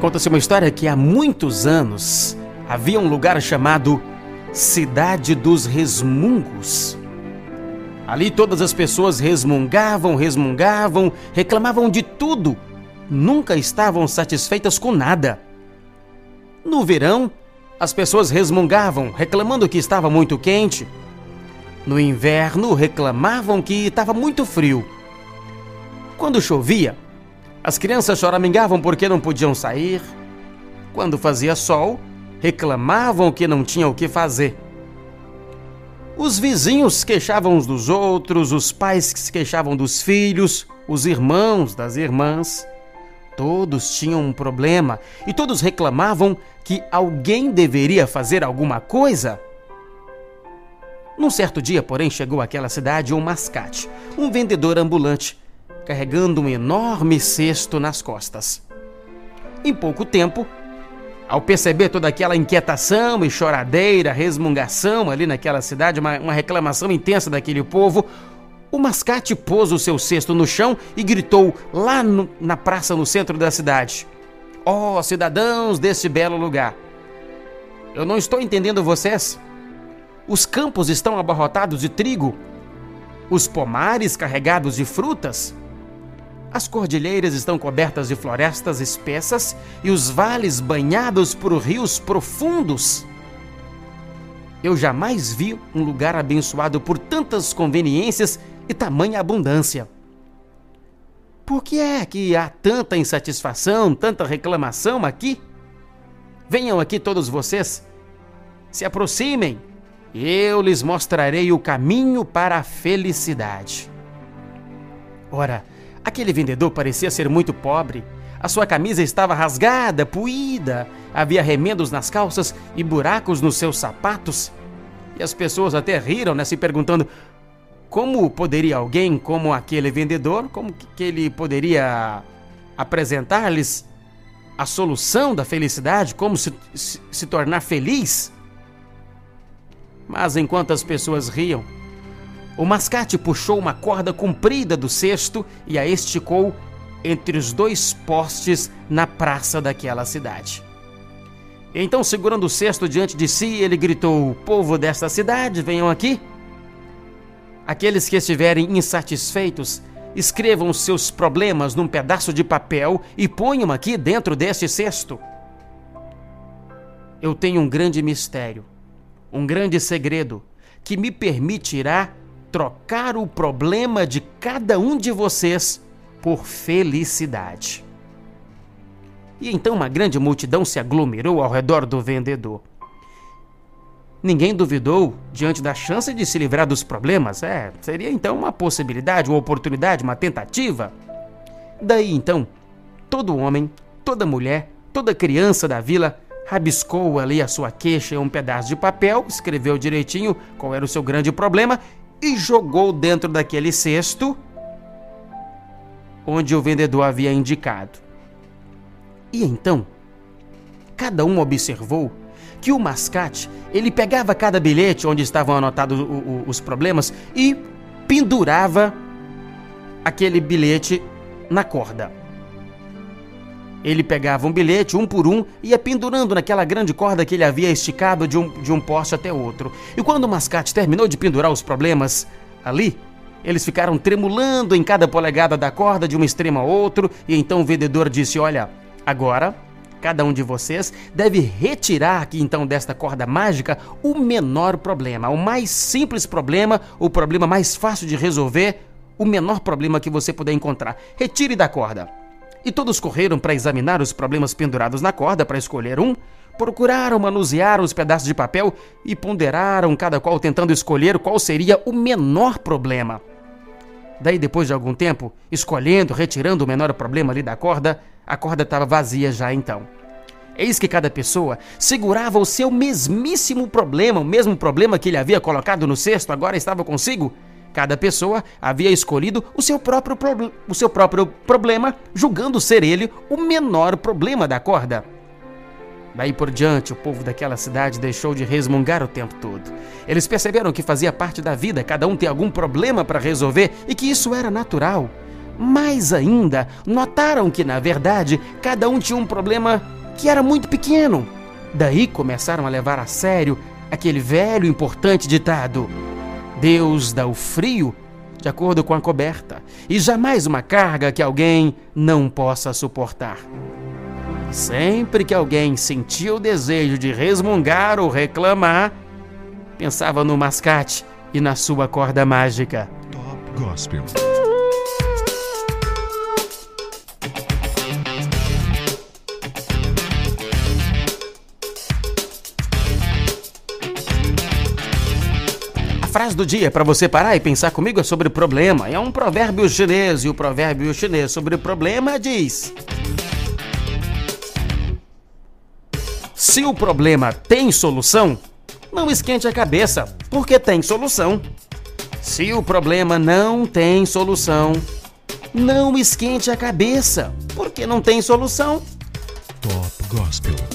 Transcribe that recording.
Conta-se uma história que há muitos anos havia um lugar chamado Cidade dos Resmungos. Ali todas as pessoas resmungavam, resmungavam, reclamavam de tudo, nunca estavam satisfeitas com nada. No verão, as pessoas resmungavam, reclamando que estava muito quente. No inverno, reclamavam que estava muito frio. Quando chovia, as crianças choramingavam porque não podiam sair. Quando fazia sol, reclamavam que não tinham o que fazer. Os vizinhos queixavam uns dos outros, os pais se queixavam dos filhos, os irmãos das irmãs. Todos tinham um problema e todos reclamavam que alguém deveria fazer alguma coisa. Num certo dia, porém, chegou àquela cidade um mascate, um vendedor ambulante, carregando um enorme cesto nas costas. Em pouco tempo, ao perceber toda aquela inquietação e choradeira, resmungação ali naquela cidade, uma, uma reclamação intensa daquele povo, o mascate pôs o seu cesto no chão e gritou lá no, na praça no centro da cidade: Ó oh, cidadãos deste belo lugar, eu não estou entendendo vocês. Os campos estão abarrotados de trigo, os pomares carregados de frutas, as cordilheiras estão cobertas de florestas espessas e os vales banhados por rios profundos. Eu jamais vi um lugar abençoado por tantas conveniências e tamanha abundância. Por que é que há tanta insatisfação, tanta reclamação aqui? Venham aqui todos vocês, se aproximem, eu lhes mostrarei o caminho para a felicidade. Ora, Aquele vendedor parecia ser muito pobre. A sua camisa estava rasgada, puída, havia remendos nas calças e buracos nos seus sapatos. E as pessoas até riram, né, se perguntando como poderia alguém como aquele vendedor, como que ele poderia apresentar-lhes a solução da felicidade, como se, se, se tornar feliz? Mas enquanto as pessoas riam, o mascate puxou uma corda comprida do cesto e a esticou entre os dois postes na praça daquela cidade. Então, segurando o cesto diante de si, ele gritou: Povo desta cidade, venham aqui. Aqueles que estiverem insatisfeitos, escrevam seus problemas num pedaço de papel e ponham aqui dentro deste cesto. Eu tenho um grande mistério, um grande segredo que me permitirá trocar o problema de cada um de vocês por felicidade. E então uma grande multidão se aglomerou ao redor do vendedor. Ninguém duvidou diante da chance de se livrar dos problemas. É, seria então uma possibilidade, uma oportunidade, uma tentativa. Daí então, todo homem, toda mulher, toda criança da vila rabiscou ali a sua queixa em um pedaço de papel, escreveu direitinho qual era o seu grande problema e jogou dentro daquele cesto onde o vendedor havia indicado. E então, cada um observou que o mascate, ele pegava cada bilhete onde estavam anotados os problemas e pendurava aquele bilhete na corda. Ele pegava um bilhete, um por um, e ia pendurando naquela grande corda que ele havia esticado de um, de um poste até outro. E quando o mascate terminou de pendurar os problemas ali, eles ficaram tremulando em cada polegada da corda de um extremo a outro, e então o vendedor disse: Olha, agora cada um de vocês deve retirar aqui então desta corda mágica o menor problema, o mais simples problema, o problema mais fácil de resolver, o menor problema que você puder encontrar. Retire da corda. E todos correram para examinar os problemas pendurados na corda para escolher um. Procuraram manusear os pedaços de papel e ponderaram cada qual tentando escolher qual seria o menor problema. Daí, depois de algum tempo, escolhendo, retirando o menor problema ali da corda, a corda estava vazia já então. Eis que cada pessoa segurava o seu mesmíssimo problema, o mesmo problema que ele havia colocado no cesto, agora estava consigo Cada pessoa havia escolhido o seu próprio, o seu próprio problema, julgando ser ele o menor problema da corda. Daí por diante, o povo daquela cidade deixou de resmungar o tempo todo. Eles perceberam que fazia parte da vida cada um ter algum problema para resolver e que isso era natural. Mais ainda, notaram que, na verdade, cada um tinha um problema que era muito pequeno. Daí começaram a levar a sério aquele velho importante ditado: Deus dá o frio de acordo com a coberta, e jamais uma carga que alguém não possa suportar. Sempre que alguém sentia o desejo de resmungar ou reclamar, pensava no mascate e na sua corda mágica. Top Gospel. Frase do dia para você parar e pensar comigo é sobre problema. É um provérbio chinês e o provérbio chinês sobre problema diz: Se o problema tem solução, não esquente a cabeça, porque tem solução. Se o problema não tem solução, não esquente a cabeça, porque não tem solução. Top Gospel.